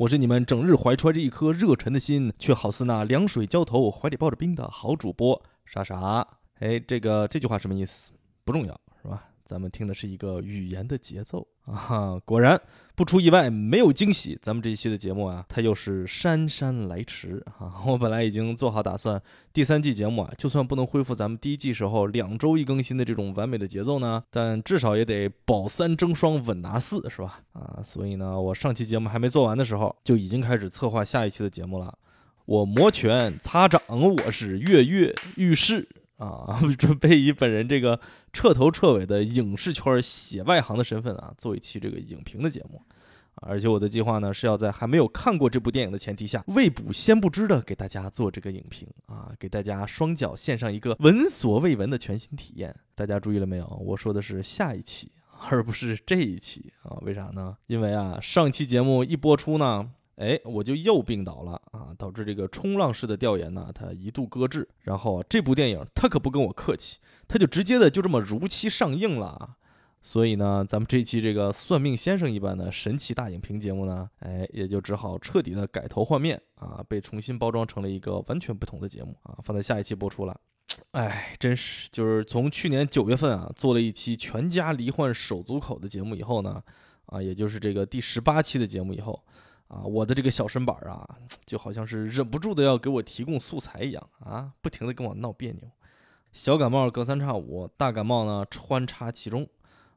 我是你们整日怀揣着一颗热忱的心，却好似那凉水浇头、怀里抱着冰的好主播傻傻。哎，这个这句话什么意思？不重要，是吧？咱们听的是一个语言的节奏啊！果然不出意外，没有惊喜。咱们这一期的节目啊，它又是姗姗来迟啊！我本来已经做好打算，第三季节目啊，就算不能恢复咱们第一季时候两周一更新的这种完美的节奏呢，但至少也得保三争双稳拿四，是吧？啊，所以呢，我上期节目还没做完的时候，就已经开始策划下一期的节目了。我摩拳擦掌，我是跃跃欲试。啊，准备以本人这个彻头彻尾的影视圈写外行的身份啊，做一期这个影评的节目，而且我的计划呢是要在还没有看过这部电影的前提下，未卜先不知的给大家做这个影评啊，给大家双脚献上一个闻所未闻的全新体验。大家注意了没有？我说的是下一期，而不是这一期啊？为啥呢？因为啊，上期节目一播出呢。哎，我就又病倒了啊，导致这个冲浪式的调研呢，它一度搁置。然后这部电影它可不跟我客气，它就直接的就这么如期上映了啊。所以呢，咱们这期这个算命先生一般的神奇大影评节目呢，哎，也就只好彻底的改头换面啊，被重新包装成了一个完全不同的节目啊，放在下一期播出了。哎，真是，就是从去年九月份啊，做了一期全家罹患手足口的节目以后呢，啊，也就是这个第十八期的节目以后。啊，我的这个小身板啊，就好像是忍不住的要给我提供素材一样啊，不停的跟我闹别扭。小感冒隔三差五，大感冒呢穿插其中。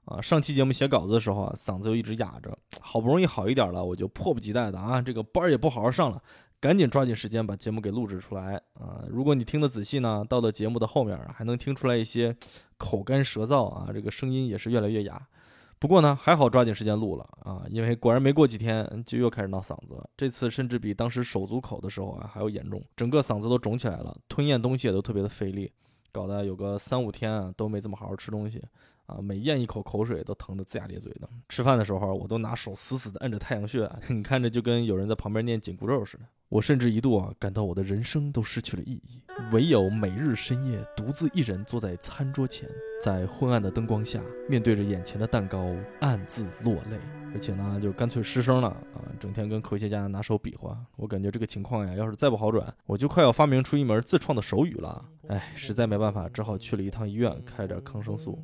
啊，上期节目写稿子的时候啊，嗓子又一直哑着，好不容易好一点了，我就迫不及待的啊，这个班也不好好上了，赶紧抓紧时间把节目给录制出来啊。如果你听得仔细呢，到了节目的后面还能听出来一些口干舌燥啊，这个声音也是越来越哑。不过呢，还好抓紧时间录了啊，因为果然没过几天就又开始闹嗓子，这次甚至比当时手足口的时候啊还要严重，整个嗓子都肿起来了，吞咽东西也都特别的费力，搞得有个三五天啊都没怎么好好吃东西啊，每咽一口口水都疼得龇牙咧嘴的。吃饭的时候我都拿手死死的摁着太阳穴，你看着就跟有人在旁边念紧箍咒似的。我甚至一度啊感到我的人生都失去了意义，唯有每日深夜独自一人坐在餐桌前，在昏暗的灯光下，面对着眼前的蛋糕，暗自落泪，而且呢就干脆失声了啊，整天跟科学家拿手比划。我感觉这个情况呀，要是再不好转，我就快要发明出一门自创的手语了。哎，实在没办法，只好去了一趟医院，开了点抗生素。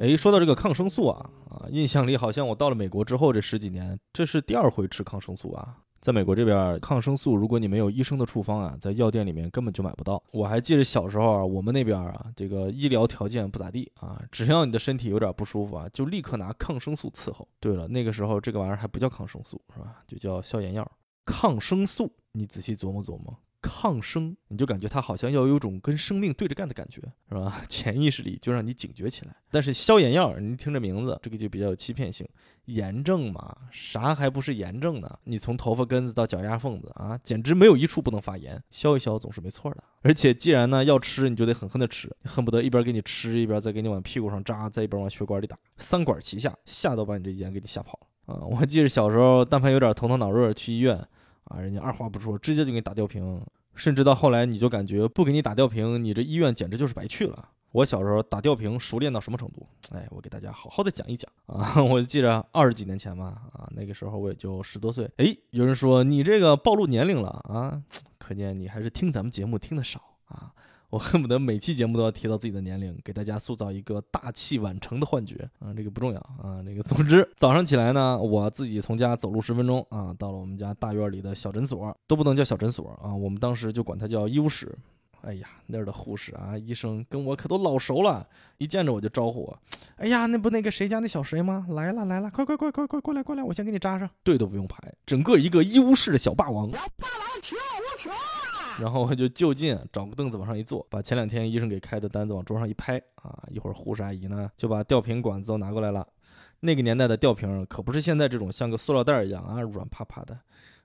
哎，说到这个抗生素啊啊，印象里。好像我到了美国之后这十几年，这是第二回吃抗生素啊。在美国这边，抗生素如果你没有医生的处方啊，在药店里面根本就买不到。我还记得小时候啊，我们那边啊，这个医疗条件不咋地啊，只要你的身体有点不舒服啊，就立刻拿抗生素伺候。对了，那个时候这个玩意儿还不叫抗生素是吧？就叫消炎药。抗生素，你仔细琢磨琢磨。抗生，你就感觉它好像要有种跟生命对着干的感觉，是吧？潜意识里就让你警觉起来。但是消炎药，你听这名字，这个就比较有欺骗性。炎症嘛，啥还不是炎症呢？你从头发根子到脚丫缝子啊，简直没有一处不能发炎。消一消总是没错的。而且既然呢要吃，你就得狠狠的吃，恨不得一边给你吃，一边再给你往屁股上扎，再一边往血管里打，三管齐下，吓都把你这炎给你吓跑了啊！我记得小时候，但凡有点头疼脑热，去医院。啊，人家二话不说，直接就给你打吊瓶，甚至到后来，你就感觉不给你打吊瓶，你这医院简直就是白去了。我小时候打吊瓶熟练到什么程度？哎，我给大家好好的讲一讲啊！我就记着二十几年前吧，啊，那个时候我也就十多岁。哎，有人说你这个暴露年龄了啊，可见你还是听咱们节目听的少。我恨不得每期节目都要提到自己的年龄，给大家塑造一个大器晚成的幻觉啊！这个不重要啊！这个总之，早上起来呢，我自己从家走路十分钟啊，到了我们家大院里的小诊所，都不能叫小诊所啊，我们当时就管它叫医务室。哎呀，那儿的护士啊、医生跟我可都老熟了，一见着我就招呼我。哎呀，那不那个谁家那小谁吗？来了来了，快快快快快过来过来，我先给你扎上。队都不用排，整个一个医务室的小霸王。然后我就就近找个凳子往上一坐，把前两天医生给开的单子往桌上一拍啊，一会儿护士阿姨呢就把吊瓶管子都拿过来了。那个年代的吊瓶可不是现在这种像个塑料袋一样啊软趴趴的，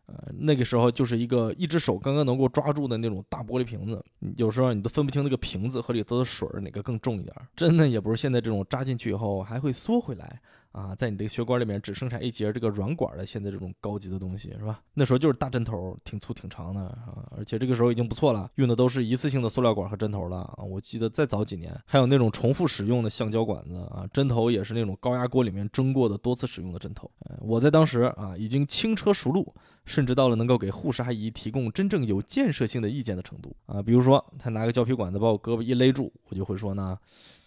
呃，那个时候就是一个一只手刚刚能够抓住的那种大玻璃瓶子，有时候你都分不清那个瓶子和里头的水哪个更重一点，真的也不是现在这种扎进去以后还会缩回来。啊，在你这个血管里面只生产一节这个软管的，现在这种高级的东西是吧？那时候就是大针头，挺粗挺长的啊，而且这个时候已经不错了，用的都是一次性的塑料管和针头了啊。我记得再早几年还有那种重复使用的橡胶管子啊，针头也是那种高压锅里面蒸过的多次使用的针头。我在当时啊，已经轻车熟路，甚至到了能够给护士阿姨提供真正有建设性的意见的程度啊。比如说，他拿个胶皮管子把我胳膊一勒住，我就会说呢。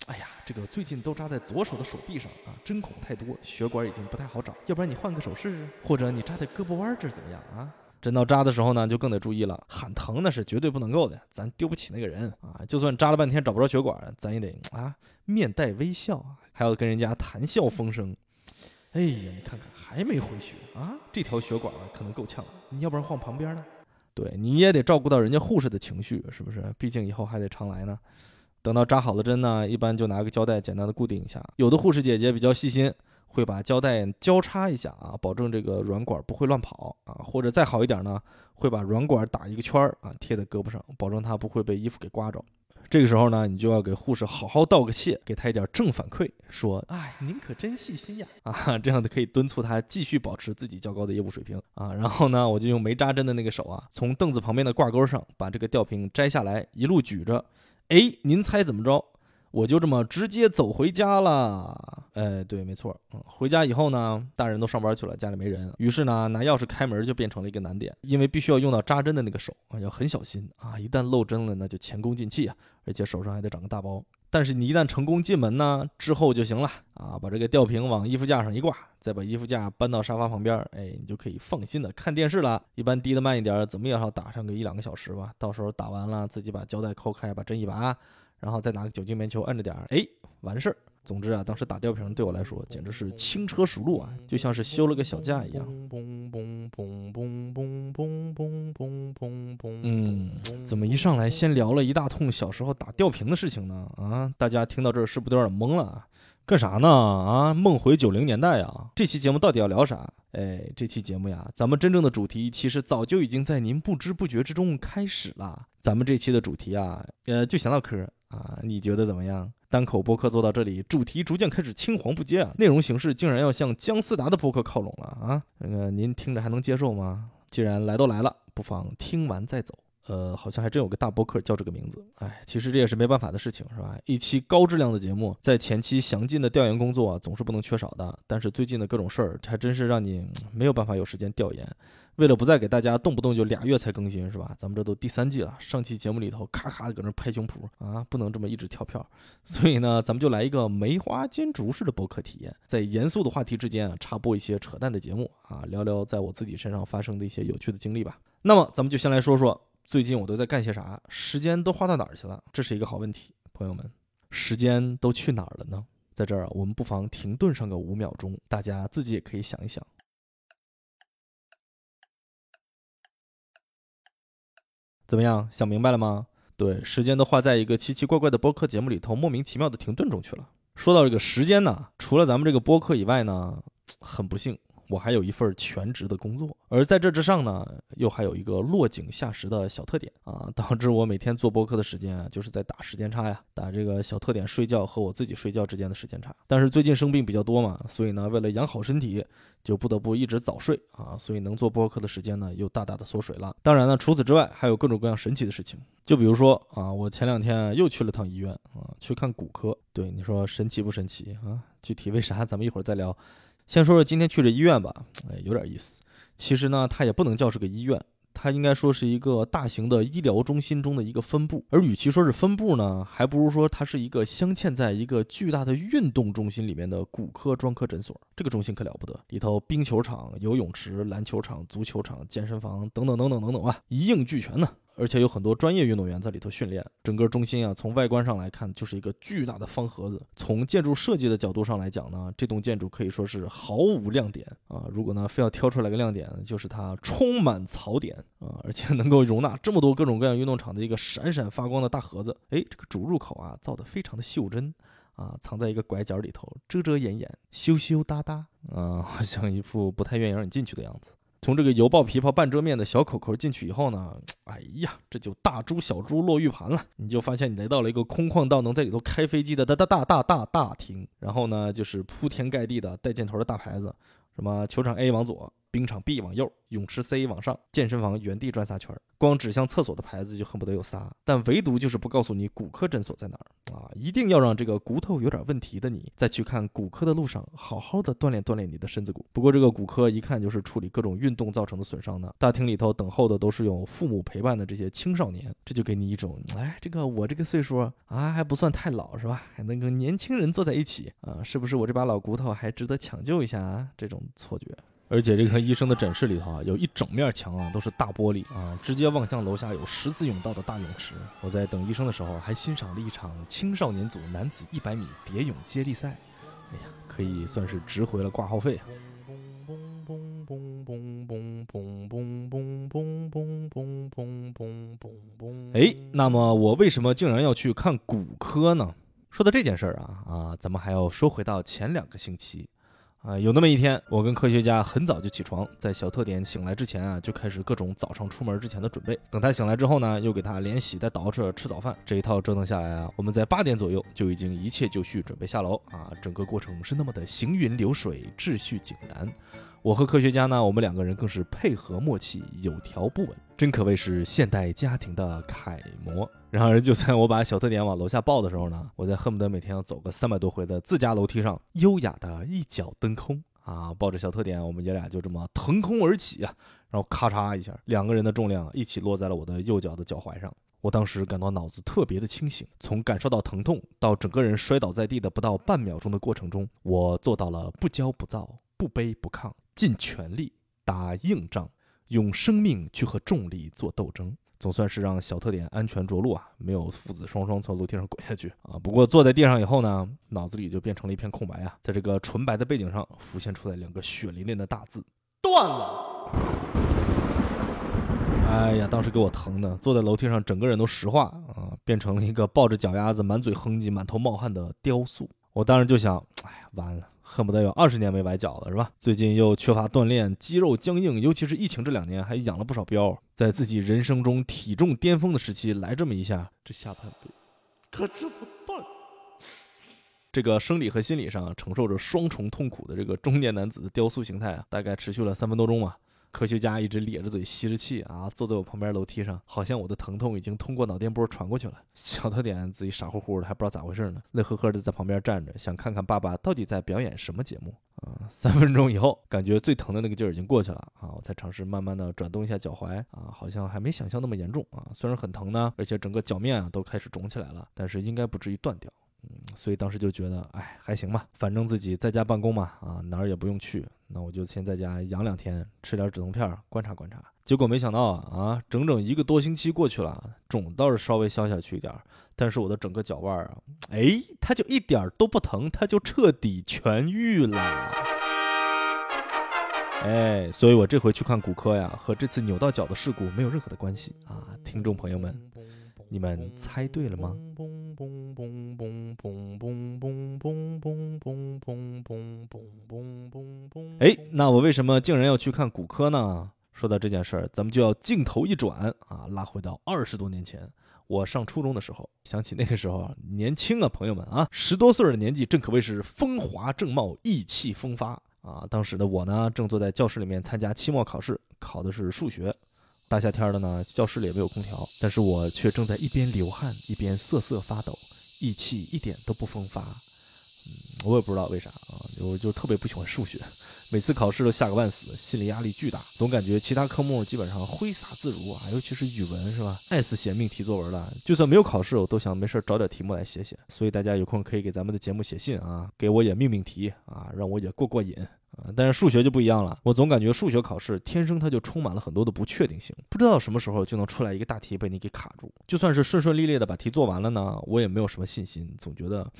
哎呀，这个最近都扎在左手的手臂上啊，针孔太多，血管已经不太好找。要不然你换个手试试，或者你扎在胳膊弯这儿怎么样啊？真到扎的时候呢，就更得注意了，喊疼那是绝对不能够的，咱丢不起那个人啊。就算扎了半天找不着血管，咱也得啊面带微笑，还要跟人家谈笑风生。哎呀，你看看还没回血啊，这条血管可能够呛，你要不然换旁边呢？对，你也得照顾到人家护士的情绪，是不是？毕竟以后还得常来呢。等到扎好了针呢，一般就拿个胶带简单的固定一下。有的护士姐姐比较细心，会把胶带交叉一下啊，保证这个软管不会乱跑啊。或者再好一点呢，会把软管打一个圈儿啊，贴在胳膊上，保证它不会被衣服给刮着。这个时候呢，你就要给护士好好道个谢，给他一点正反馈，说：“哎，您可真细心呀！”啊，这样的可以敦促他继续保持自己较高的业务水平啊。然后呢，我就用没扎针的那个手啊，从凳子旁边的挂钩上把这个吊瓶摘下来，一路举着。哎，您猜怎么着？我就这么直接走回家了。哎，对，没错。嗯，回家以后呢，大人都上班去了，家里没人。于是呢，拿钥匙开门就变成了一个难点，因为必须要用到扎针的那个手啊，要很小心啊。一旦漏针了，那就前功尽弃啊，而且手上还得长个大包。但是你一旦成功进门呢，之后就行了啊，把这个吊瓶往衣服架上一挂，再把衣服架搬到沙发旁边，哎，你就可以放心的看电视了。一般滴的慢一点，怎么也要打上个一两个小时吧。到时候打完了，自己把胶带抠开，把针一拔，然后再拿个酒精棉球摁着点儿，哎，完事儿。总之啊，当时打吊瓶对我来说简直是轻车熟路啊，就像是修了个小架一样。嗯，怎么一上来先聊了一大通小时候打吊瓶的事情呢？啊，大家听到这儿是不是有点懵了啊？干啥呢？啊，梦回九零年代啊！这期节目到底要聊啥？哎，这期节目呀，咱们真正的主题其实早就已经在您不知不觉之中开始了。咱们这期的主题啊，呃，就想唠嗑啊，你觉得怎么样？单口播客做到这里，主题逐渐开始青黄不接啊，内容形式竟然要向姜思达的播客靠拢了啊！那个您听着还能接受吗？既然来都来了，不妨听完再走。呃，好像还真有个大博客叫这个名字。哎，其实这也是没办法的事情，是吧？一期高质量的节目，在前期详尽的调研工作啊总是不能缺少的。但是最近的各种事儿，还真是让你没有办法有时间调研。为了不再给大家动不动就俩月才更新，是吧？咱们这都第三季了，上期节目里头咔咔的搁那拍胸脯啊，不能这么一直跳票。所以呢，咱们就来一个梅花金竹式的博客体验，在严肃的话题之间啊，插播一些扯淡的节目啊，聊聊在我自己身上发生的一些有趣的经历吧。那么，咱们就先来说说最近我都在干些啥，时间都花到哪儿去了？这是一个好问题，朋友们，时间都去哪儿了呢？在这儿，我们不妨停顿上个五秒钟，大家自己也可以想一想。怎么样，想明白了吗？对，时间都花在一个奇奇怪怪的播客节目里头，莫名其妙的停顿中去了。说到这个时间呢，除了咱们这个播客以外呢，很不幸。我还有一份全职的工作，而在这之上呢，又还有一个落井下石的小特点啊，导致我每天做播客的时间啊，就是在打时间差呀，打这个小特点睡觉和我自己睡觉之间的时间差。但是最近生病比较多嘛，所以呢，为了养好身体，就不得不一直早睡啊，所以能做播客的时间呢，又大大的缩水了。当然呢，除此之外，还有各种各样神奇的事情，就比如说啊，我前两天又去了趟医院啊，去看骨科。对你说神奇不神奇啊？具体为啥，咱们一会儿再聊。先说说今天去这医院吧，哎，有点意思。其实呢，它也不能叫是个医院，它应该说是一个大型的医疗中心中的一个分部。而与其说是分部呢，还不如说它是一个镶嵌在一个巨大的运动中心里面的骨科专科诊所。这个中心可了不得，里头冰球场、游泳池、篮球场、足球场、健身房等等等等等等啊，一应俱全呢。而且有很多专业运动员在里头训练。整个中心啊，从外观上来看，就是一个巨大的方盒子。从建筑设计的角度上来讲呢，这栋建筑可以说是毫无亮点啊。如果呢非要挑出来个亮点，就是它充满槽点啊，而且能够容纳这么多各种各样运动场的一个闪闪发光的大盒子。哎，这个主入口啊，造的非常的袖珍。啊，藏在一个拐角里头，遮遮掩掩，羞羞答答，啊，好像一副不太愿意让你进去的样子。从这个犹抱琵琶半遮面的小口口进去以后呢，哎呀，这就大珠小珠落玉盘了。你就发现你来到了一个空旷到能在里头开飞机的大大大大大大厅，然后呢，就是铺天盖地的带箭头的大牌子，什么球场 A 往左。冰场 B 往右，泳池 C 往上，健身房原地转仨圈儿。光指向厕所的牌子就恨不得有仨，但唯独就是不告诉你骨科诊所在哪儿啊！一定要让这个骨头有点问题的你，在去看骨科的路上，好好的锻炼锻炼你的身子骨。不过这个骨科一看就是处理各种运动造成的损伤的。大厅里头等候的都是有父母陪伴的这些青少年，这就给你一种，哎，这个我这个岁数啊还不算太老是吧？还能跟年轻人坐在一起啊，是不是我这把老骨头还值得抢救一下啊？这种错觉。而且这个医生的诊室里头啊，有一整面墙啊，都是大玻璃啊，直接望向楼下有十字甬道的大泳池。我在等医生的时候，还欣赏了一场青少年组男子一百米蝶泳接力赛。哎呀，可以算是值回了挂号费啊！哎，那么我为什么竟然要去看骨科呢？说到这件事儿啊啊，咱们还要说回到前两个星期。啊，有那么一天，我跟科学家很早就起床，在小特点醒来之前啊，就开始各种早上出门之前的准备。等他醒来之后呢，又给他连洗带捯饬吃早饭。这一套折腾下来啊，我们在八点左右就已经一切就绪，准备下楼啊。整个过程是那么的行云流水，秩序井然。我和科学家呢，我们两个人更是配合默契，有条不紊，真可谓是现代家庭的楷模。然而，就在我把小特点往楼下抱的时候呢，我在恨不得每天要走个三百多回的自家楼梯上，优雅的一脚蹬空啊，抱着小特点，我们爷俩就这么腾空而起啊，然后咔嚓一下，两个人的重量一起落在了我的右脚的脚踝上。我当时感到脑子特别的清醒，从感受到疼痛到整个人摔倒在地的不到半秒钟的过程中，我做到了不骄不躁，不卑不亢。尽全力打硬仗，用生命去和重力做斗争，总算是让小特点安全着陆啊！没有父子双双从楼梯上滚下去啊！不过坐在地上以后呢，脑子里就变成了一片空白啊！在这个纯白的背景上浮现出来两个血淋淋的大字：断了！哎呀，当时给我疼的，坐在楼梯上整个人都石化啊，变成了一个抱着脚丫子、满嘴哼唧、满头冒汗的雕塑。我当时就想，哎呀，完了。恨不得有二十年没崴脚了，是吧？最近又缺乏锻炼，肌肉僵硬，尤其是疫情这两年，还养了不少膘。在自己人生中体重巅峰的时期来这么一下，这下半辈子他怎么办。这个生理和心理上承受着双重痛苦的这个中年男子的雕塑形态啊，大概持续了三分多钟吧。科学家一直咧着嘴吸着气啊，坐在我旁边楼梯上，好像我的疼痛已经通过脑电波传过去了。小特点自己傻乎乎的，还不知道咋回事呢，乐呵呵的在旁边站着，想看看爸爸到底在表演什么节目啊。三分钟以后，感觉最疼的那个劲儿已经过去了啊，我才尝试慢慢的转动一下脚踝啊，好像还没想象那么严重啊。虽然很疼呢，而且整个脚面啊都开始肿起来了，但是应该不至于断掉。嗯，所以当时就觉得，哎，还行吧，反正自己在家办公嘛，啊，哪儿也不用去，那我就先在家养两天，吃点止痛片，观察观察。结果没想到啊，啊，整整一个多星期过去了，肿倒是稍微消下去一点，但是我的整个脚腕啊，哎，它就一点都不疼，它就彻底痊愈了。哎，所以我这回去看骨科呀，和这次扭到脚的事故没有任何的关系啊，听众朋友们，你们猜对了吗？哎，那我为什么竟然要去看骨科呢？说到这件事儿，咱们就要镜头一转啊，拉回到二十多年前，我上初中的时候，想起那个时候年轻啊，朋友们啊，十多岁的年纪，正可谓是风华正茂、意气风发啊。当时的我呢，正坐在教室里面参加期末考试，考的是数学。大夏天的呢，教室里也没有空调，但是我却正在一边流汗一边瑟瑟发抖。意气一点都不风发，嗯，我也不知道为啥啊，我就特别不喜欢数学，每次考试都吓个半死，心理压力巨大，总感觉其他科目基本上挥洒自如啊，尤其是语文是吧，爱死写命题作文了，就算没有考试，我都想没事找点题目来写写。所以大家有空可以给咱们的节目写信啊，给我也命命题啊，让我也过过瘾。啊，但是数学就不一样了，我总感觉数学考试天生它就充满了很多的不确定性，不知道什么时候就能出来一个大题被你给卡住。就算是顺顺利利的把题做完了呢，我也没有什么信心，总觉得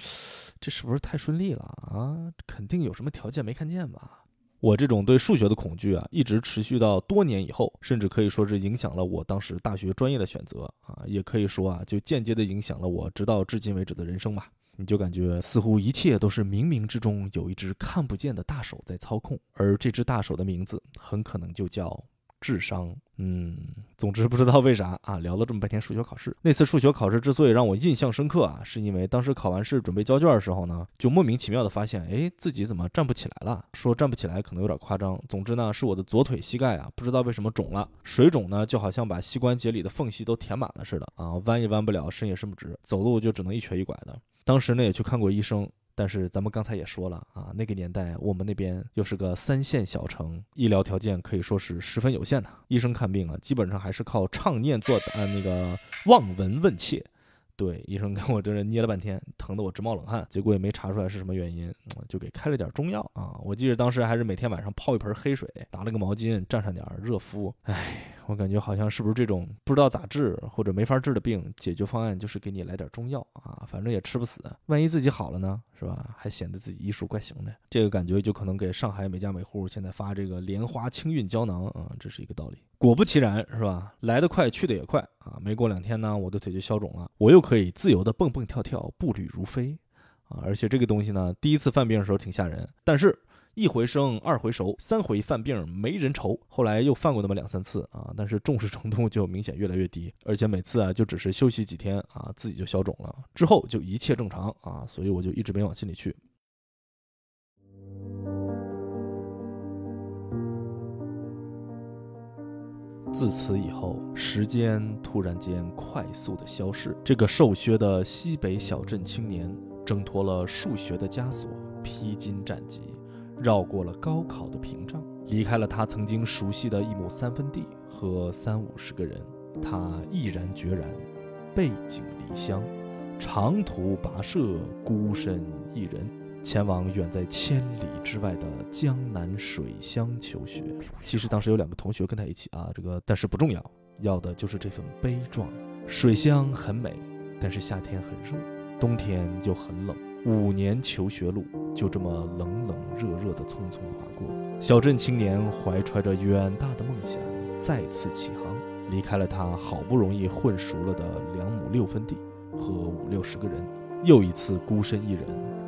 这是不是太顺利了啊？肯定有什么条件没看见吧？我这种对数学的恐惧啊，一直持续到多年以后，甚至可以说是影响了我当时大学专业的选择啊，也可以说啊，就间接的影响了我直到至今为止的人生吧。你就感觉似乎一切都是冥冥之中有一只看不见的大手在操控，而这只大手的名字很可能就叫智商。嗯，总之不知道为啥啊，聊了这么半天数学考试。那次数学考试之所以让我印象深刻啊，是因为当时考完试准备交卷的时候呢，就莫名其妙的发现，哎，自己怎么站不起来了？说站不起来可能有点夸张。总之呢，是我的左腿膝盖啊，不知道为什么肿了，水肿呢，就好像把膝关节里的缝隙都填满了似的啊，弯也弯不了，伸也伸不直，走路就只能一瘸一拐的。当时呢，也去看过医生。但是咱们刚才也说了啊，那个年代我们那边又是个三线小城，医疗条件可以说是十分有限的。医生看病啊，基本上还是靠唱念做呃那个望闻问切。对，医生跟我这人捏了半天，疼得我直冒冷汗，结果也没查出来是什么原因，就给开了点中药啊。我记得当时还是每天晚上泡一盆黑水，拿了个毛巾蘸上点热敷。唉，我感觉好像是不是这种不知道咋治或者没法治的病，解决方案就是给你来点中药啊，反正也吃不死，万一自己好了呢，是吧？还显得自己医术怪行的，这个感觉就可能给上海每家每户现在发这个莲花清运胶囊啊，这是一个道理。果不其然，是吧？来得快，去得也快啊！没过两天呢，我的腿就消肿了，我又可以自由的蹦蹦跳跳，步履如飞啊！而且这个东西呢，第一次犯病的时候挺吓人，但是一回生，二回熟，三回犯病没人愁。后来又犯过那么两三次啊，但是重视程度就明显越来越低，而且每次啊，就只是休息几天啊，自己就消肿了，之后就一切正常啊，所以我就一直没往心里去。自此以后，时间突然间快速的消逝。这个瘦削的西北小镇青年，挣脱了数学的枷锁，披荆斩棘，绕过了高考的屏障，离开了他曾经熟悉的一亩三分地和三五十个人。他毅然决然，背井离乡，长途跋涉，孤身一人。前往远在千里之外的江南水乡求学。其实当时有两个同学跟他一起啊，这个但是不重要，要的就是这份悲壮。水乡很美，但是夏天很热，冬天又很冷。五年求学路就这么冷冷热热的匆匆划过。小镇青年怀揣着远大的梦想，再次起航，离开了他好不容易混熟了的两亩六分地和五六十个人，又一次孤身一人。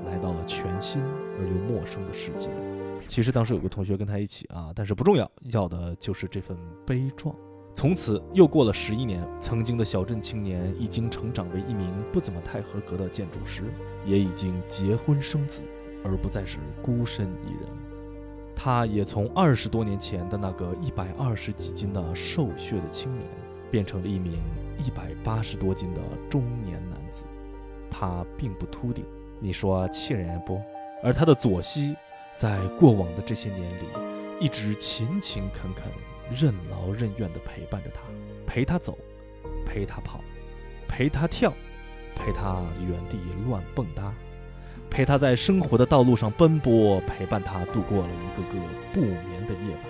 来到了全新而又陌生的世界。其实当时有个同学跟他一起啊，但是不重要，要的就是这份悲壮。从此又过了十一年，曾经的小镇青年已经成长为一名不怎么太合格的建筑师，也已经结婚生子，而不再是孤身一人。他也从二十多年前的那个一百二十几斤的瘦削的青年，变成了一名一百八十多斤的中年男子。他并不秃顶。你说气人不？而他的左膝，在过往的这些年里，一直勤勤恳恳、任劳任怨地陪伴着他，陪他走，陪他跑，陪他跳，陪他原地乱蹦跶，陪他在生活的道路上奔波，陪伴他度过了一个个不眠的夜晚。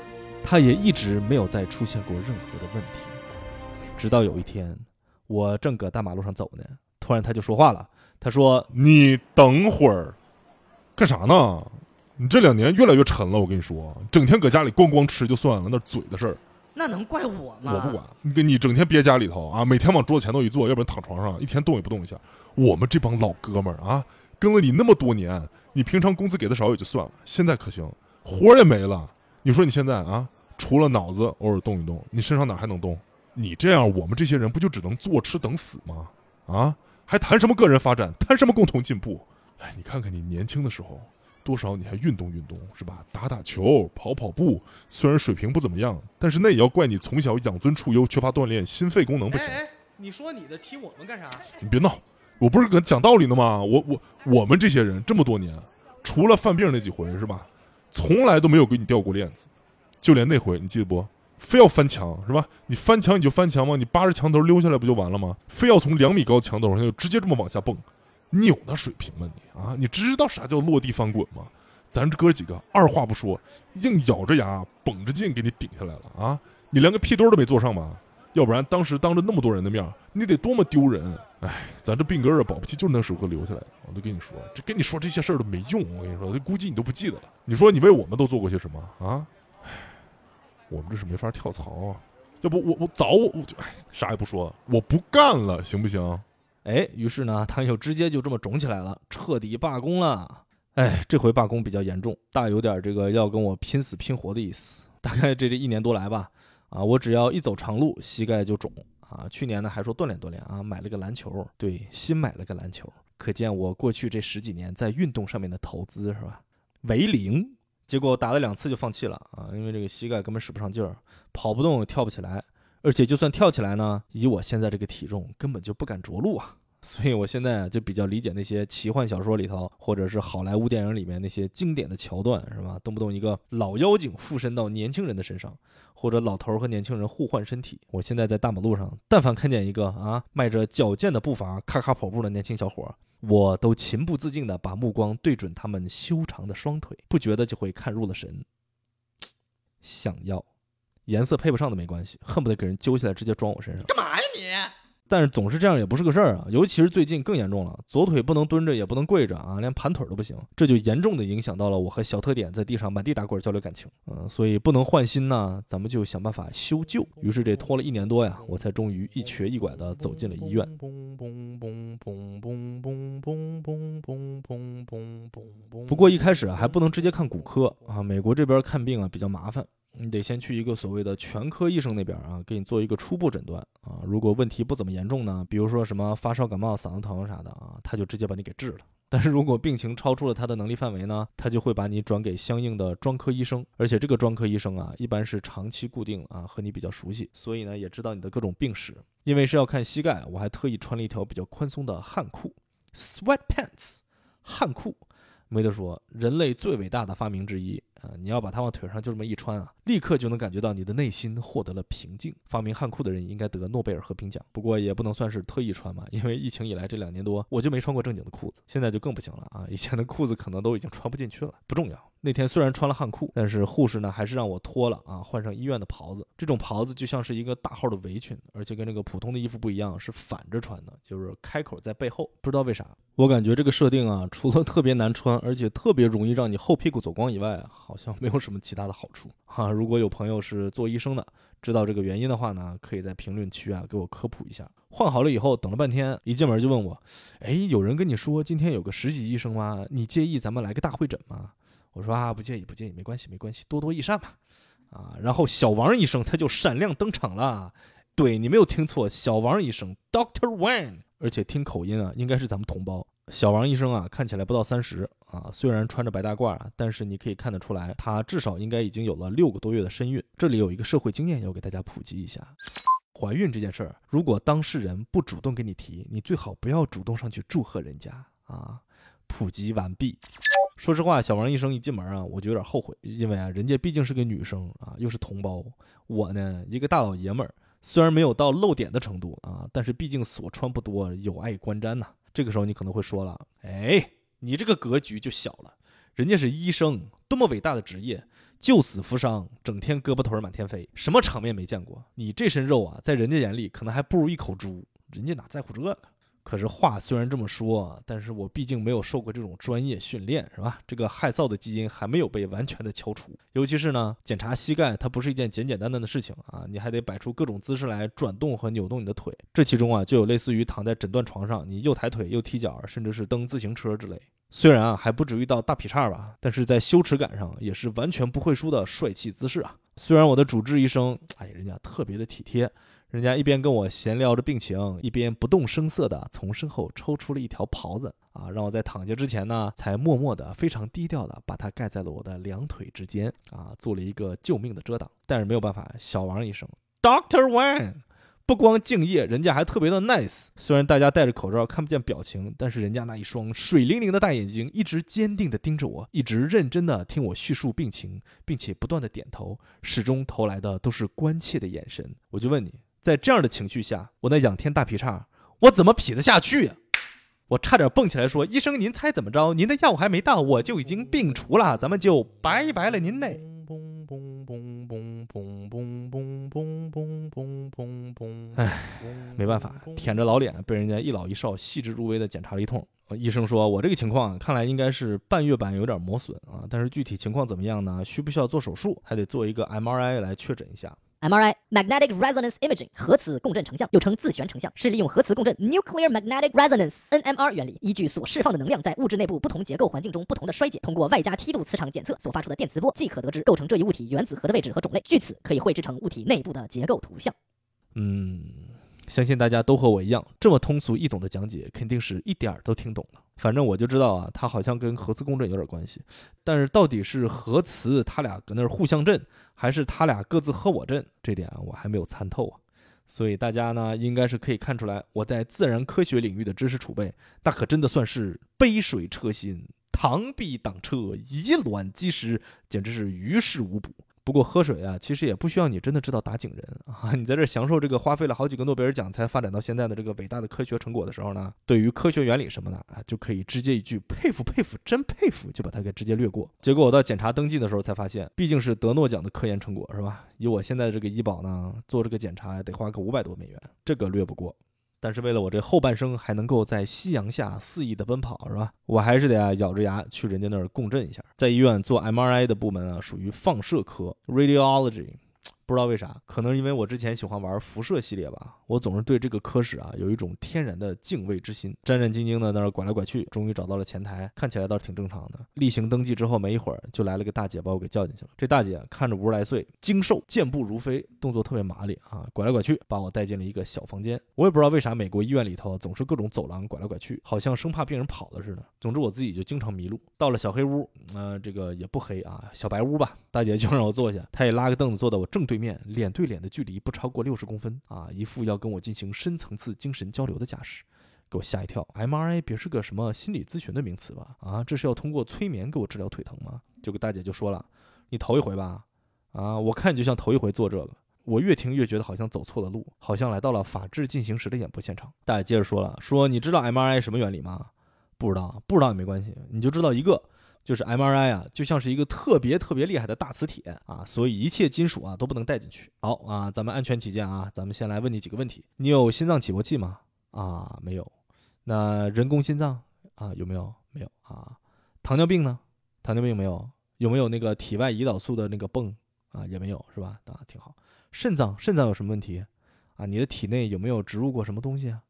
他也一直没有再出现过任何的问题，直到有一天，我正搁大马路上走呢，突然他就说话了。他说：“你等会儿，干啥呢？你这两年越来越沉了。我跟你说，整天搁家里咣咣吃就算了，那嘴的事儿，那能怪我吗？我不管。你你整天憋家里头啊，每天往桌子前头一坐，要不然躺床上，一天动也不动一下。我们这帮老哥们儿啊，跟了你那么多年，你平常工资给的少也就算了，现在可行，活也没了。你说你现在啊，除了脑子偶尔动一动，你身上哪还能动？你这样，我们这些人不就只能坐吃等死吗？啊？”还谈什么个人发展？谈什么共同进步？哎，你看看你年轻的时候，多少你还运动运动是吧？打打球，跑跑步，虽然水平不怎么样，但是那也要怪你从小养尊处优，缺乏锻炼，心肺功能不行。哎，你说你的踢我们干啥？你别闹，我不是跟讲道理呢吗？我我我们这些人这么多年，除了犯病那几回是吧，从来都没有给你掉过链子，就连那回你记得不？非要翻墙是吧？你翻墙你就翻墙吗？你扒着墙头溜下来不就完了吗？非要从两米高墙头上就直接这么往下蹦，你有那水平吗你啊？你知道啥叫落地翻滚吗？咱这哥几个二话不说，硬咬着牙绷着劲给你顶下来了啊！你连个屁墩都没坐上吧？要不然当时当着那么多人的面，你得多么丢人！哎，咱这病根儿保不齐就是那时候留下来的。我都跟你说，这跟你说这些事儿都没用。我跟你说，这估计你都不记得了。你说你为我们都做过些什么啊？我们这是没法跳槽啊！要不我我早我就哎啥也不说，我不干了，行不行？哎，于是呢，他又直接就这么肿起来了，彻底罢工了。哎，这回罢工比较严重，大有点这个要跟我拼死拼活的意思。大概这这一年多来吧，啊，我只要一走长路，膝盖就肿啊。去年呢还说锻炼锻炼啊，买了个篮球，对，新买了个篮球，可见我过去这十几年在运动上面的投资是吧？为零。结果打了两次就放弃了啊，因为这个膝盖根本使不上劲儿，跑不动，跳不起来，而且就算跳起来呢，以我现在这个体重，根本就不敢着陆啊。所以我现在就比较理解那些奇幻小说里头，或者是好莱坞电影里面那些经典的桥段，是吧？动不动一个老妖精附身到年轻人的身上，或者老头和年轻人互换身体。我现在在大马路上，但凡看见一个啊迈着矫健的步伐咔咔跑步的年轻小伙，我都情不自禁地把目光对准他们修长的双腿，不觉得就会看入了神。想要，颜色配不上都没关系，恨不得给人揪下来直接装我身上。干嘛呀你？但是总是这样也不是个事儿啊，尤其是最近更严重了，左腿不能蹲着，也不能跪着啊，连盘腿都不行，这就严重的影响到了我和小特点在地上满地打滚交流感情。嗯，所以不能换新呢，咱们就想办法修旧。于是这拖了一年多呀，我才终于一瘸一拐的走进了医院。不过一开始还不能直接看骨科啊，美国这边看病啊比较麻烦。你得先去一个所谓的全科医生那边啊，给你做一个初步诊断啊。如果问题不怎么严重呢，比如说什么发烧、感冒、嗓子疼啥的啊，他就直接把你给治了。但是如果病情超出了他的能力范围呢，他就会把你转给相应的专科医生。而且这个专科医生啊，一般是长期固定啊，和你比较熟悉，所以呢也知道你的各种病史。因为是要看膝盖，我还特意穿了一条比较宽松的汗裤 （sweat pants），汗裤。没得说，人类最伟大的发明之一啊！你要把它往腿上就这么一穿啊，立刻就能感觉到你的内心获得了平静。发明汗裤的人应该得诺贝尔和平奖，不过也不能算是特意穿嘛，因为疫情以来这两年多我就没穿过正经的裤子，现在就更不行了啊！以前的裤子可能都已经穿不进去了，不重要。那天虽然穿了汗裤，但是护士呢还是让我脱了啊，换上医院的袍子。这种袍子就像是一个大号的围裙，而且跟这个普通的衣服不一样，是反着穿的，就是开口在背后。不知道为啥，我感觉这个设定啊，除了特别难穿，而且特别容易让你后屁股走光以外，好像没有什么其他的好处哈。如果有朋友是做医生的，知道这个原因的话呢，可以在评论区啊给我科普一下。换好了以后，等了半天，一进门就问我，哎，有人跟你说今天有个实习医生吗？你介意咱们来个大会诊吗？我说啊，不介意，不介意，没关系，没关系，多多益善嘛，啊，然后小王医生他就闪亮登场了，对你没有听错，小王医生，Doctor Wang，而且听口音啊，应该是咱们同胞。小王医生啊，看起来不到三十啊，虽然穿着白大褂啊，但是你可以看得出来，他至少应该已经有了六个多月的身孕。这里有一个社会经验要给大家普及一下：怀孕这件事儿，如果当事人不主动跟你提，你最好不要主动上去祝贺人家啊。普及完毕。说实话，小王医生一进门啊，我就有点后悔，因为啊，人家毕竟是个女生啊，又是同胞，我呢一个大老爷们儿，虽然没有到露点的程度啊，但是毕竟所穿不多，有碍观瞻呐。这个时候你可能会说了，哎，你这个格局就小了，人家是医生，多么伟大的职业，救死扶伤，整天胳膊腿满天飞，什么场面没见过？你这身肉啊，在人家眼里可能还不如一口猪，人家哪在乎这个？可是话虽然这么说，但是我毕竟没有受过这种专业训练，是吧？这个害臊的基因还没有被完全的敲除。尤其是呢，检查膝盖，它不是一件简简单单的事情啊，你还得摆出各种姿势来转动和扭动你的腿。这其中啊，就有类似于躺在诊断床上，你又抬腿又踢脚，甚至是蹬自行车之类。虽然啊还不至于到大劈叉吧，但是在羞耻感上也是完全不会输的帅气姿势啊。虽然我的主治医生，哎，人家特别的体贴。人家一边跟我闲聊着病情，一边不动声色地从身后抽出了一条袍子啊，让我在躺下之前呢，才默默地、非常低调地把它盖在了我的两腿之间啊，做了一个救命的遮挡。但是没有办法，小王医生，Doctor Wang，不光敬业，人家还特别的 nice。虽然大家戴着口罩看不见表情，但是人家那一双水灵灵的大眼睛一直坚定地盯着我，一直认真地听我叙述病情，并且不断地点头，始终投来的都是关切的眼神。我就问你。在这样的情绪下，我那仰天大劈叉，我怎么劈得下去呀？我差点蹦起来说：“医生，您猜怎么着？您的药还没到，我就已经病除了，咱们就拜拜了您嘞。”哎，没办法，舔着老脸被人家一老一少细致入微的检查了一通。医生说：“我这个情况看来应该是半月板有点磨损啊，但是具体情况怎么样呢？需不需要做手术？还得做一个 MRI 来确诊一下。” MRI magnetic resonance imaging 核磁共振成像，又称自旋成像，是利用核磁共振 nuclear magnetic resonance NMR 原理，依据所释放的能量在物质内部不同结构环境中不同的衰减，通过外加梯度磁场检测所发出的电磁波，即可得知构成这一物体原子核的位置和种类，据此可以绘制成物体内部的结构图像。嗯，相信大家都和我一样，这么通俗易懂的讲解，肯定是一点儿都听懂了。反正我就知道啊，它好像跟核磁共振有点关系，但是到底是核磁它俩搁那儿互相震，还是它俩各自和我震，这点我还没有参透啊。所以大家呢，应该是可以看出来，我在自然科学领域的知识储备，那可真的算是杯水车薪、螳臂挡车、以卵击石，简直是于事无补。不过喝水啊，其实也不需要你真的知道打井人啊，你在这享受这个花费了好几个诺贝尔奖才发展到现在的这个伟大的科学成果的时候呢，对于科学原理什么的啊，就可以直接一句佩服佩服，真佩服，就把它给直接略过。结果我到检查登记的时候才发现，毕竟是得诺奖的科研成果是吧？以我现在的这个医保呢，做这个检查得花个五百多美元，这个略不过。但是为了我这后半生还能够在夕阳下肆意的奔跑，是吧？我还是得啊咬着牙去人家那儿共振一下。在医院做 MRI 的部门啊，属于放射科 （Radiology）。不知道为啥，可能因为我之前喜欢玩辐射系列吧，我总是对这个科室啊有一种天然的敬畏之心，战战兢兢的在那拐来拐去，终于找到了前台，看起来倒是挺正常的。例行登记之后没一会儿，就来了个大姐把我给叫进去了。这大姐看着五十来岁，精瘦，健步如飞，动作特别麻利啊，拐来拐去，把我带进了一个小房间。我也不知道为啥美国医院里头总是各种走廊拐来拐去，好像生怕病人跑了似的。总之我自己就经常迷路。到了小黑屋，呃，这个也不黑啊，小白屋吧。大姐就让我坐下，她也拉个凳子坐到我正对对面，脸对脸的距离不超过六十公分啊，一副要跟我进行深层次精神交流的架势，给我吓一跳。MRI 别是个什么心理咨询的名词吧？啊，这是要通过催眠给我治疗腿疼吗？就给大姐就说了，你头一回吧？啊，我看你就像头一回做这个。我越听越觉得好像走错了路，好像来到了《法制进行时》的演播现场。大姐接着说了，说你知道 MRI 什么原理吗？不知道，不知道也没关系，你就知道一个。就是 MRI 啊，就像是一个特别特别厉害的大磁铁啊，所以一切金属啊都不能带进去。好啊，咱们安全起见啊，咱们先来问你几个问题：你有心脏起搏器吗？啊，没有。那人工心脏啊有没有？没有啊。糖尿病呢？糖尿病没有。有没有那个体外胰岛素的那个泵啊？也没有，是吧？啊，挺好。肾脏，肾脏有什么问题？啊，你的体内有没有植入过什么东西啊？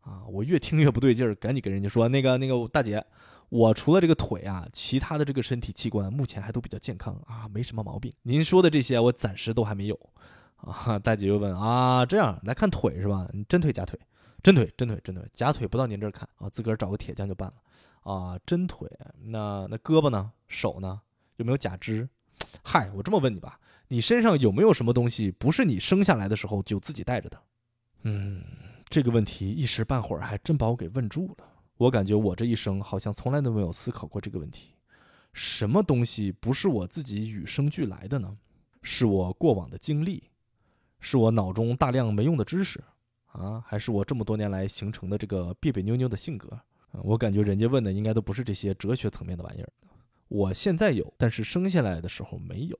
啊，我越听越不对劲儿，赶紧跟人家说，那个那个大姐。我除了这个腿啊，其他的这个身体器官目前还都比较健康啊，没什么毛病。您说的这些我暂时都还没有啊。大姐又问啊，这样来看腿是吧？你真腿假腿？真腿真腿真腿，假腿不到您这儿看啊，自个儿找个铁匠就办了啊。真腿，那那胳膊呢？手呢？有没有假肢？嗨，我这么问你吧，你身上有没有什么东西不是你生下来的时候就自己带着的？嗯，这个问题一时半会儿还真把我给问住了。我感觉我这一生好像从来都没有思考过这个问题：什么东西不是我自己与生俱来的呢？是我过往的经历，是我脑中大量没用的知识，啊，还是我这么多年来形成的这个别别扭扭的性格？我感觉人家问的应该都不是这些哲学层面的玩意儿。我现在有，但是生下来的时候没有。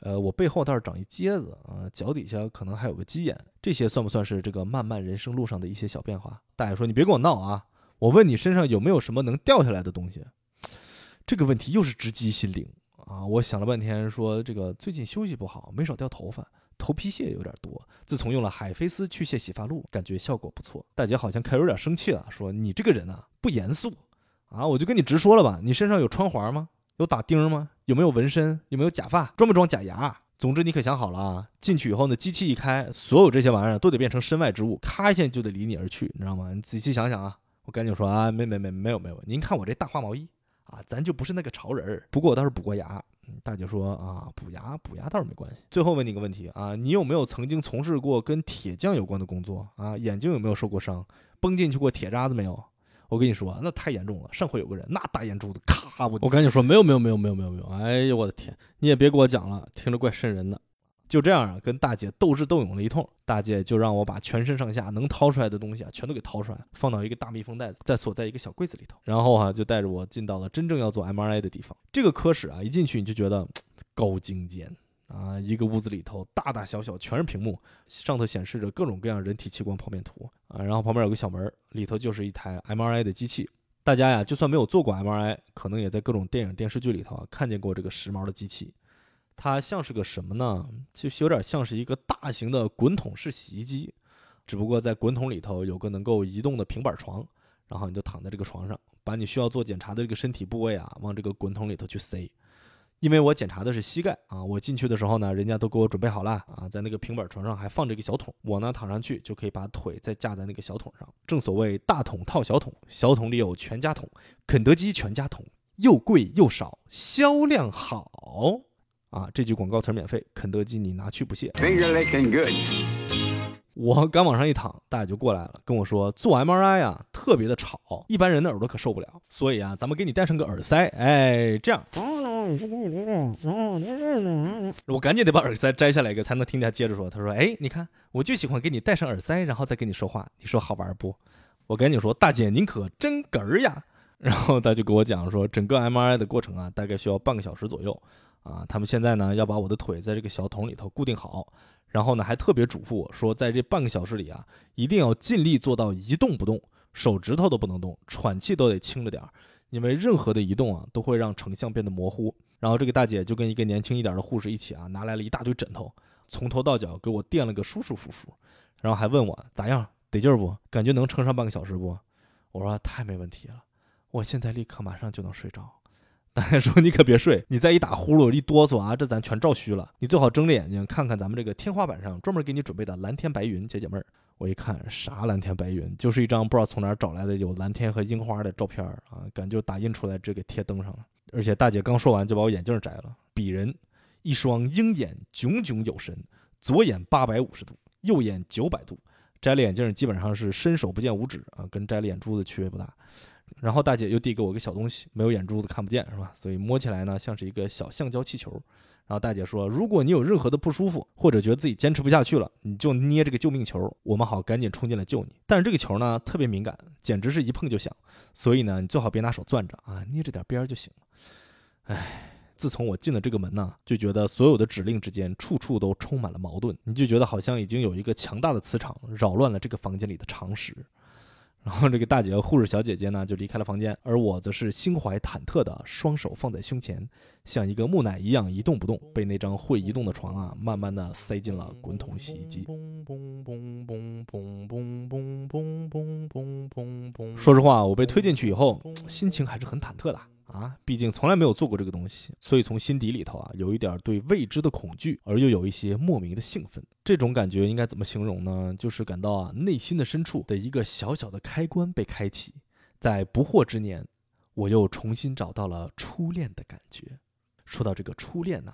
呃，我背后倒是长一疖子啊，脚底下可能还有个鸡眼，这些算不算是这个漫漫人生路上的一些小变化？大爷说：“你别跟我闹啊！”我问你身上有没有什么能掉下来的东西？这个问题又是直击心灵啊！我想了半天，说这个最近休息不好，没少掉头发，头皮屑有点多。自从用了海飞丝去屑洗发露，感觉效果不错。大姐好像开始有点生气了，说你这个人啊不严肃啊！我就跟你直说了吧，你身上有穿环吗？有打钉吗？有没有纹身？有没有假发？装不装假牙？总之你可想好了啊！进去以后呢，机器一开，所有这些玩意儿都得变成身外之物，咔一下就得离你而去，你知道吗？你仔细想想啊！我赶紧说啊，没没没没有没有，您看我这大花毛衣啊，咱就不是那个潮人儿。不过我倒是补过牙。大姐说啊，补牙补牙倒是没关系。最后问你个问题啊，你有没有曾经从事过跟铁匠有关的工作啊？眼睛有没有受过伤？崩进去过铁渣子没有？我跟你说，那太严重了。上回有个人那大眼珠子，咔，我我赶紧说没有没有没有没有没有没有。哎呦我的天，你也别给我讲了，听着怪瘆人的。就这样啊，跟大姐斗智斗勇了一通，大姐就让我把全身上下能掏出来的东西啊，全都给掏出来，放到一个大密封袋子，再锁在一个小柜子里头。然后啊，就带着我进到了真正要做 MRI 的地方。这个科室啊，一进去你就觉得高精尖啊，一个屋子里头大大小小全是屏幕，上头显示着各种各样人体器官剖面图啊。然后旁边有个小门，里头就是一台 MRI 的机器。大家呀，就算没有做过 MRI，可能也在各种电影电视剧里头啊看见过这个时髦的机器。它像是个什么呢？就是有点像是一个大型的滚筒式洗衣机，只不过在滚筒里头有个能够移动的平板床，然后你就躺在这个床上，把你需要做检查的这个身体部位啊往这个滚筒里头去塞。因为我检查的是膝盖啊，我进去的时候呢，人家都给我准备好了啊，在那个平板床上还放着一个小桶，我呢躺上去就可以把腿再架在那个小桶上。正所谓大桶套小桶，小桶里有全家桶，肯德基全家桶，又贵又少，销量好啊！这句广告词儿免费，肯德基你拿去不谢。我刚往上一躺，大爷就过来了，跟我说做 MRI 啊特别的吵，一般人的耳朵可受不了，所以啊，咱们给你戴上个耳塞，哎，这样。我赶紧得把耳塞摘下来一个，才能听见接着说。他说：“哎，你看，我就喜欢给你戴上耳塞，然后再跟你说话，你说好玩不？”我赶紧说：“大姐，您可真哏儿呀！”然后他就给我讲说，整个 MRI 的过程啊，大概需要半个小时左右啊。他们现在呢要把我的腿在这个小桶里头固定好，然后呢还特别嘱咐我说，在这半个小时里啊，一定要尽力做到一动不动，手指头都不能动，喘气都得轻着点儿，因为任何的移动啊都会让成像变得模糊。然后这个大姐就跟一个年轻一点的护士一起啊，拿来了一大堆枕头，从头到脚给我垫了个舒舒服服，然后还问我咋样，得劲儿不？感觉能撑上半个小时不？我说太没问题了，我现在立刻马上就能睡着。说你可别睡，你再一打呼噜一哆嗦啊，这咱全照虚了。你最好睁着眼睛看看咱们这个天花板上专门给你准备的蓝天白云，解解闷儿。我一看啥蓝天白云，就是一张不知道从哪儿找来的有蓝天和樱花的照片儿啊，感觉打印出来直接给贴灯上了。而且大姐刚说完就把我眼镜摘了，鄙人一双鹰眼炯炯有神，左眼八百五十度，右眼九百度，摘了眼镜基本上是伸手不见五指啊，跟摘了眼珠子区别不大。然后大姐又递给我个小东西，没有眼珠子看不见是吧？所以摸起来呢像是一个小橡胶气球。然后大姐说，如果你有任何的不舒服，或者觉得自己坚持不下去了，你就捏这个救命球，我们好赶紧冲进来救你。但是这个球呢特别敏感，简直是一碰就响，所以呢你最好别拿手攥着啊，捏着点边儿就行了。唉。自从我进了这个门呢，就觉得所有的指令之间处处都充满了矛盾，你就觉得好像已经有一个强大的磁场扰乱了这个房间里的常识。然后这个大姐和护士小姐姐呢就离开了房间，而我则是心怀忐忑的双手放在胸前，像一个木乃伊一样一动不动，被那张会移动的床啊慢慢的塞进了滚筒洗衣机。说实话，我被推进去以后，心情还是很忐忑的啊，毕竟从来没有做过这个东西，所以从心底里头啊，有一点对未知的恐惧，而又有一些莫名的兴奋。这种感觉应该怎么形容呢？就是感到啊，内心的深处的一个小小的开关被开启，在不惑之年，我又重新找到了初恋的感觉。说到这个初恋呐、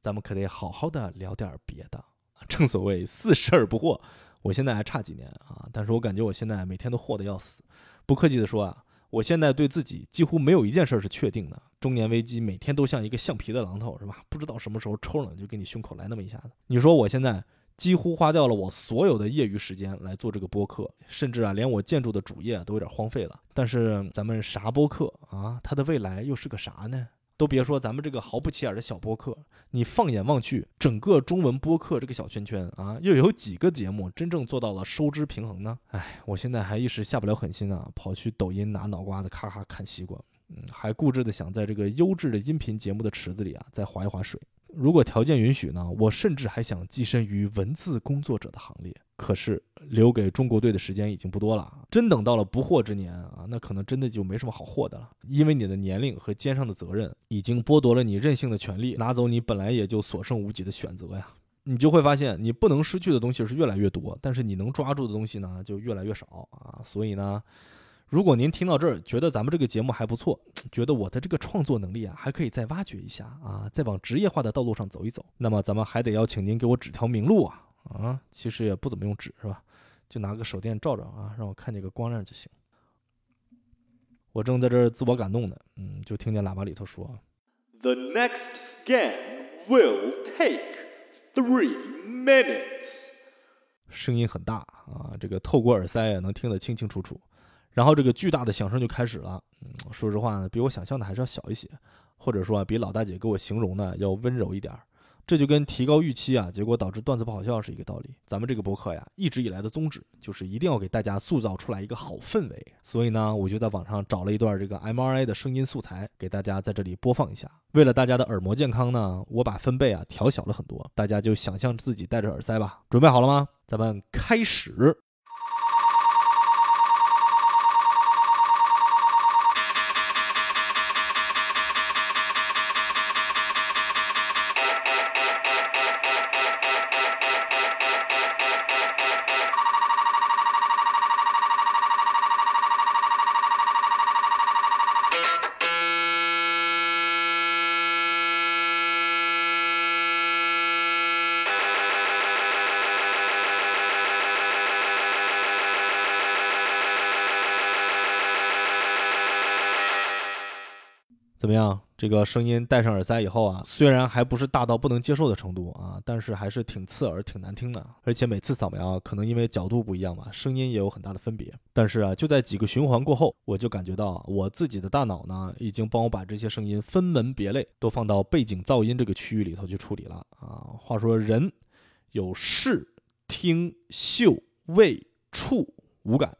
咱们可得好好的聊点别的。正所谓四十而不惑，我现在还差几年啊，但是我感觉我现在每天都惑得要死。不客气的说啊，我现在对自己几乎没有一件事是确定的。中年危机每天都像一个橡皮的榔头，是吧？不知道什么时候抽冷就给你胸口来那么一下子。你说我现在几乎花掉了我所有的业余时间来做这个播客，甚至啊，连我建筑的主业都有点荒废了。但是咱们啥播客啊，它的未来又是个啥呢？都别说咱们这个毫不起眼的小播客，你放眼望去，整个中文播客这个小圈圈啊，又有几个节目真正做到了收支平衡呢？哎，我现在还一时下不了狠心啊，跑去抖音拿脑瓜子咔咔啃西瓜，嗯，还固执的想在这个优质的音频节目的池子里啊再划一划水。如果条件允许呢，我甚至还想跻身于文字工作者的行列。可是留给中国队的时间已经不多了，真等到了不惑之年那可能真的就没什么好惑的了。因为你的年龄和肩上的责任，已经剥夺了你任性的权利，拿走你本来也就所剩无几的选择呀。你就会发现，你不能失去的东西是越来越多，但是你能抓住的东西呢，就越来越少啊。所以呢，如果您听到这儿，觉得咱们这个节目还不错，觉得我的这个创作能力啊，还可以再挖掘一下啊，再往职业化的道路上走一走，那么咱们还得邀请您给我指条明路啊啊！其实也不怎么用纸是吧？就拿个手电照照啊，让我看见个光亮就行。我正在这儿自我感动呢，嗯，就听见喇叭里头说 The next scan will take three minutes. 声音很大啊，这个透过耳塞也能听得清清楚楚。然后这个巨大的响声就开始了，嗯，说实话呢，比我想象的还是要小一些，或者说啊，比老大姐给我形容的要温柔一点儿。这就跟提高预期啊，结果导致段子不好笑是一个道理。咱们这个博客呀，一直以来的宗旨就是一定要给大家塑造出来一个好氛围，所以呢，我就在网上找了一段这个 MRI 的声音素材，给大家在这里播放一下。为了大家的耳膜健康呢，我把分贝啊调小了很多，大家就想象自己戴着耳塞吧。准备好了吗？咱们开始。怎么样？这个声音戴上耳塞以后啊，虽然还不是大到不能接受的程度啊，但是还是挺刺耳、挺难听的。而且每次扫描，可能因为角度不一样嘛，声音也有很大的分别。但是啊，就在几个循环过后，我就感觉到我自己的大脑呢，已经帮我把这些声音分门别类，都放到背景噪音这个区域里头去处理了啊。话说，人有视、听、嗅、味、触五感，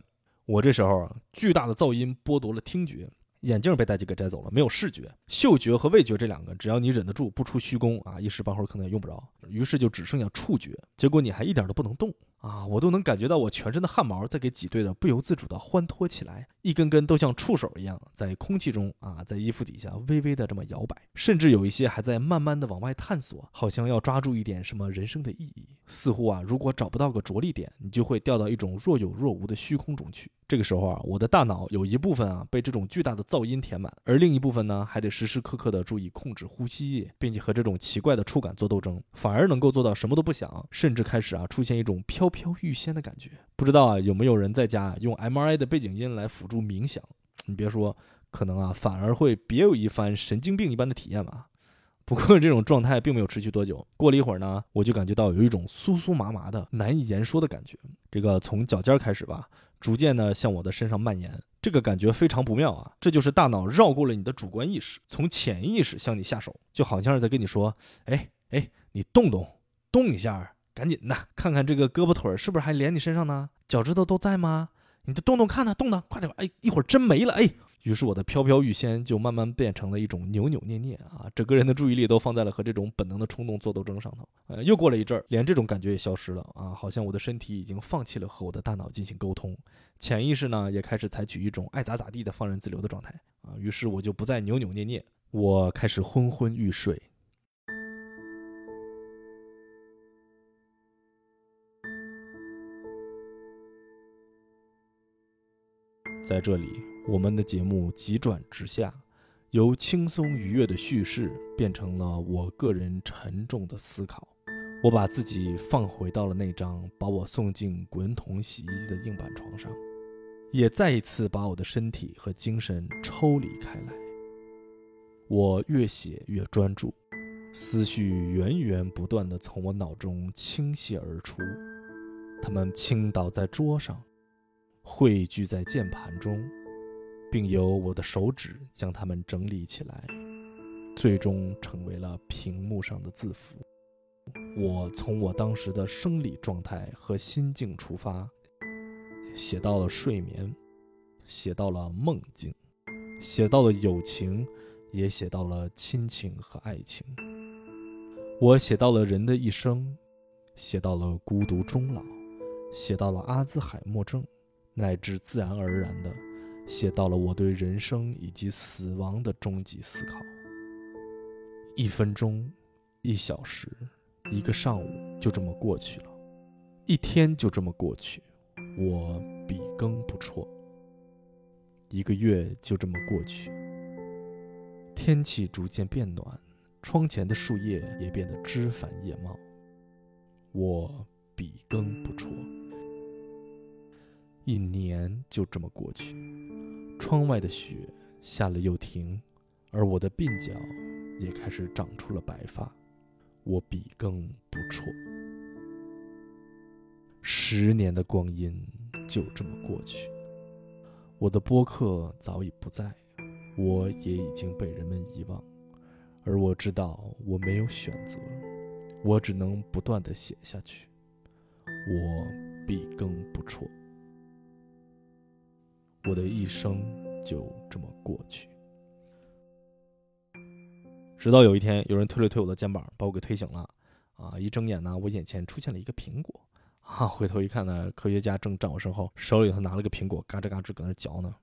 我这时候啊，巨大的噪音剥夺了听觉。眼镜被戴机给摘走了，没有视觉、嗅觉和味觉这两个，只要你忍得住，不出虚功啊，一时半会儿可能也用不着。于是就只剩下触觉，结果你还一点都不能动啊！我都能感觉到我全身的汗毛在给挤兑的不由自主的欢脱起来，一根根都像触手一样在空气中啊，在衣服底下微微的这么摇摆，甚至有一些还在慢慢的往外探索，好像要抓住一点什么人生的意义。似乎啊，如果找不到个着力点，你就会掉到一种若有若无的虚空中去。这个时候啊，我的大脑有一部分啊被这种巨大的噪音填满，而另一部分呢还得时时刻刻的注意控制呼吸，并且和这种奇怪的触感做斗争，反而能够做到什么都不想，甚至开始啊出现一种飘飘欲仙的感觉。不知道啊有没有人在家用 MRI 的背景音来辅助冥想？你别说，可能啊反而会别有一番神经病一般的体验吧。不过这种状态并没有持续多久，过了一会儿呢，我就感觉到有一种酥酥麻麻的、难以言说的感觉。这个从脚尖开始吧。逐渐的向我的身上蔓延，这个感觉非常不妙啊！这就是大脑绕过了你的主观意识，从潜意识向你下手，就好像是在跟你说：“哎哎，你动动，动一下，赶紧的，看看这个胳膊腿儿是不是还连你身上呢？脚趾头都在吗？你就动动看呢，动呢，快点吧！哎，一会儿真没了，哎。”于是我的飘飘欲仙就慢慢变成了一种扭扭捏捏啊，整个人的注意力都放在了和这种本能的冲动做斗争上头。呃，又过了一阵儿，连这种感觉也消失了啊，好像我的身体已经放弃了和我的大脑进行沟通，潜意识呢也开始采取一种爱咋咋地的放任自流的状态啊。于是我就不再扭扭捏捏，我开始昏昏欲睡。在这里。我们的节目急转直下，由轻松愉悦的叙事变成了我个人沉重的思考。我把自己放回到了那张把我送进滚筒洗衣机的硬板床上，也再一次把我的身体和精神抽离开来。我越写越专注，思绪源源不断地从我脑中倾泻而出，它们倾倒在桌上，汇聚在键盘中。并由我的手指将它们整理起来，最终成为了屏幕上的字符。我从我当时的生理状态和心境出发，写到了睡眠，写到了梦境，写到了友情，也写到了亲情和爱情。我写到了人的一生，写到了孤独终老，写到了阿兹海默症，乃至自然而然的。写到了我对人生以及死亡的终极思考。一分钟，一小时，一个上午就这么过去了，一天就这么过去，我笔耕不辍。一个月就这么过去，天气逐渐变暖，窗前的树叶也变得枝繁叶茂，我笔耕不辍。一年就这么过去，窗外的雪下了又停，而我的鬓角也开始长出了白发。我笔耕不辍，十年的光阴就这么过去。我的播客早已不在，我也已经被人们遗忘，而我知道我没有选择，我只能不断的写下去。我笔耕不辍，我的一生就这么过去。直到有一天，有人推了推我的肩膀，把我给推醒了。啊！一睁眼呢，我眼前出现了一个苹果。啊！回头一看呢，科学家正站我身后，手里头拿了个苹果，嘎吱嘎吱搁那嚼呢。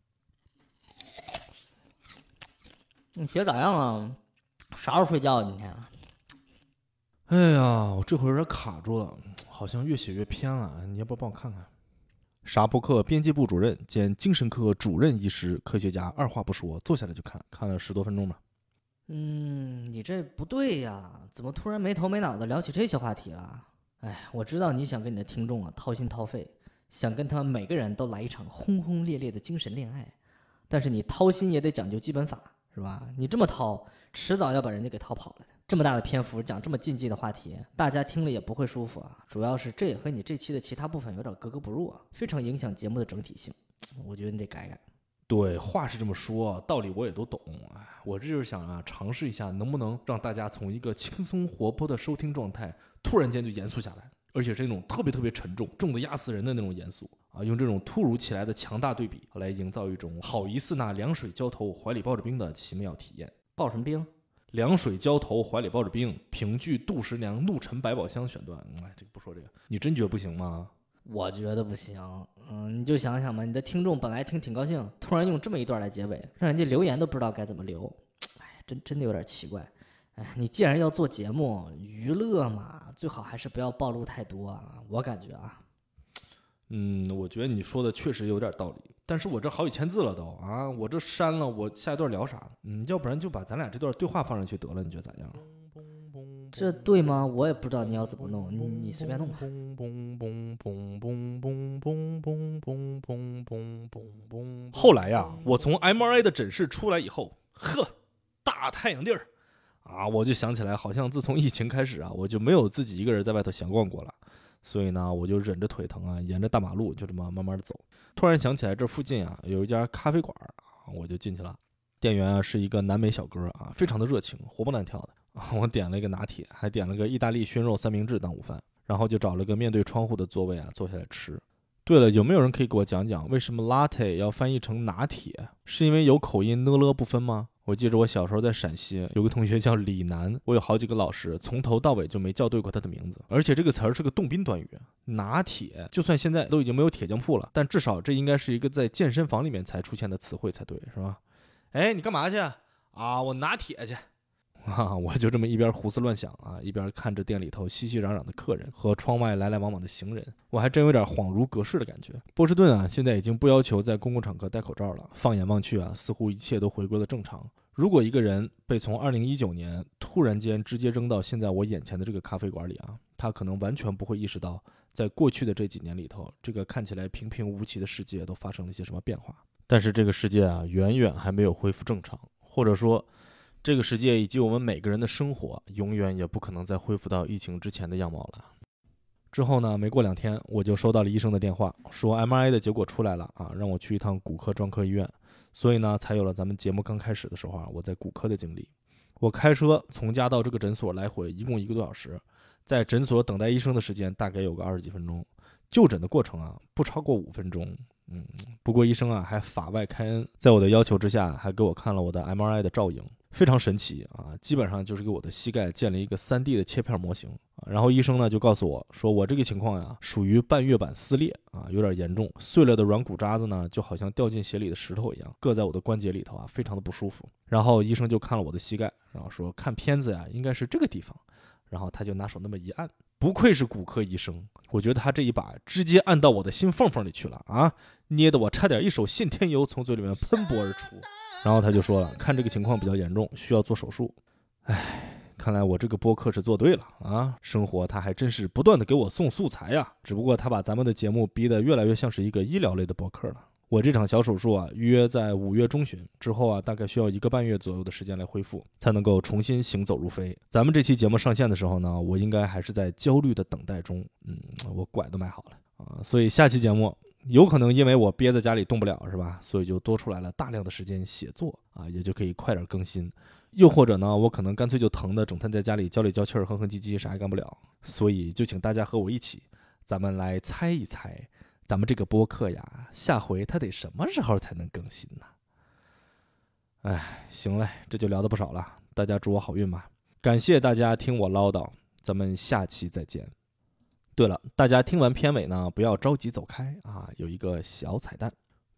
你学咋样了？啥时候睡觉啊？今天？哎呀，我这会儿有点卡住了，好像越写越偏了。你要不要帮我看看？沙博克编辑部主任兼精神科主任医师、科学家，二话不说坐下来就看，看了十多分钟吧。嗯，你这不对呀，怎么突然没头没脑的聊起这些话题了？哎，我知道你想跟你的听众啊掏心掏肺，想跟他们每个人都来一场轰轰烈烈的精神恋爱，但是你掏心也得讲究基本法，是吧？你这么掏，迟早要把人家给掏跑了的。这么大的篇幅讲这么禁忌的话题，大家听了也不会舒服啊。主要是这也和你这期的其他部分有点格格不入啊，非常影响节目的整体性。我觉得你得改改。对，话是这么说，道理我也都懂。哎，我这就是想啊，尝试一下能不能让大家从一个轻松活泼的收听状态，突然间就严肃下来，而且是那种特别特别沉重、重的压死人的那种严肃啊，用这种突如其来的强大对比来营造一种好疑似那凉水浇头、怀里抱着冰的奇妙体验。抱什么冰？凉水浇头，怀里抱着冰。评剧杜十娘怒沉百宝箱选段。哎，这个不说这个，你真觉得不行吗？我觉得不行。嗯，你就想想吧，你的听众本来听挺高兴，突然用这么一段来结尾，让人家留言都不知道该怎么留。哎，真真的有点奇怪。哎，你既然要做节目娱乐嘛，最好还是不要暴露太多啊。我感觉啊，嗯，我觉得你说的确实有点道理。但是我这好几千字了都啊，我这删了，我下一段聊啥？嗯，要不然就把咱俩这段对话放上去得了，你觉得咋样？这对吗？我也不知道你要怎么弄，你你随便弄吧。后来呀，我从 MRI 的诊室出来以后，呵，大太阳地儿啊，我就想起来，好像自从疫情开始啊，我就没有自己一个人在外头闲逛过了。所以呢，我就忍着腿疼啊，沿着大马路就这么慢慢的走。突然想起来，这附近啊有一家咖啡馆啊，我就进去了。店员啊是一个南美小哥啊，非常的热情，活蹦乱跳的。我点了一个拿铁，还点了个意大利熏肉三明治当午饭，然后就找了个面对窗户的座位啊坐下来吃。对了，有没有人可以给我讲讲为什么 latte 要翻译成拿铁？是因为有口音呢了不分吗？我记着我小时候在陕西有个同学叫李楠，我有好几个老师从头到尾就没叫对过他的名字，而且这个词儿是个动宾短语，拿铁。就算现在都已经没有铁匠铺了，但至少这应该是一个在健身房里面才出现的词汇才对，是吧？哎，你干嘛去啊？我拿铁去。啊，我就这么一边胡思乱想啊，一边看着店里头熙熙攘攘的客人和窗外来来往往的行人，我还真有点恍如隔世的感觉。波士顿啊，现在已经不要求在公共场合戴口罩了。放眼望去啊，似乎一切都回归了正常。如果一个人被从2019年突然间直接扔到现在我眼前的这个咖啡馆里啊，他可能完全不会意识到，在过去的这几年里头，这个看起来平平无奇的世界都发生了一些什么变化。但是这个世界啊，远远还没有恢复正常，或者说。这个世界以及我们每个人的生活，永远也不可能再恢复到疫情之前的样貌了。之后呢，没过两天，我就收到了医生的电话，说 MRI 的结果出来了啊，让我去一趟骨科专科医院。所以呢，才有了咱们节目刚开始的时候啊，我在骨科的经历。我开车从家到这个诊所来回一共一个多小时，在诊所等待医生的时间大概有个二十几分钟，就诊的过程啊不超过五分钟。嗯，不过医生啊还法外开恩，在我的要求之下，还给我看了我的 MRI 的照影。非常神奇啊！基本上就是给我的膝盖建了一个 3D 的切片模型啊。然后医生呢就告诉我说，我这个情况呀属于半月板撕裂啊，有点严重。碎了的软骨渣子呢，就好像掉进鞋里的石头一样，硌在我的关节里头啊，非常的不舒服。然后医生就看了我的膝盖，然后说看片子呀，应该是这个地方。然后他就拿手那么一按，不愧是骨科医生，我觉得他这一把直接按到我的心缝缝里去了啊，捏得我差点一手信天油从嘴里面喷薄而出。然后他就说了，看这个情况比较严重，需要做手术。唉，看来我这个播客是做对了啊！生活他还真是不断的给我送素材呀。只不过他把咱们的节目逼得越来越像是一个医疗类的播客了。我这场小手术啊，预约在五月中旬之后啊，大概需要一个半月左右的时间来恢复，才能够重新行走如飞。咱们这期节目上线的时候呢，我应该还是在焦虑的等待中。嗯，我拐都买好了啊，所以下期节目。有可能因为我憋在家里动不了，是吧？所以就多出来了大量的时间写作啊，也就可以快点更新。又或者呢，我可能干脆就疼的整天在家里焦里焦气儿、哼哼唧唧，啥也干不了。所以就请大家和我一起，咱们来猜一猜，咱们这个播客呀，下回它得什么时候才能更新呢？哎，行嘞，这就聊的不少了，大家祝我好运吧。感谢大家听我唠叨，咱们下期再见。对了，大家听完片尾呢，不要着急走开啊，有一个小彩蛋，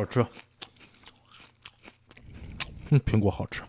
好吃。嗯，苹果好吃。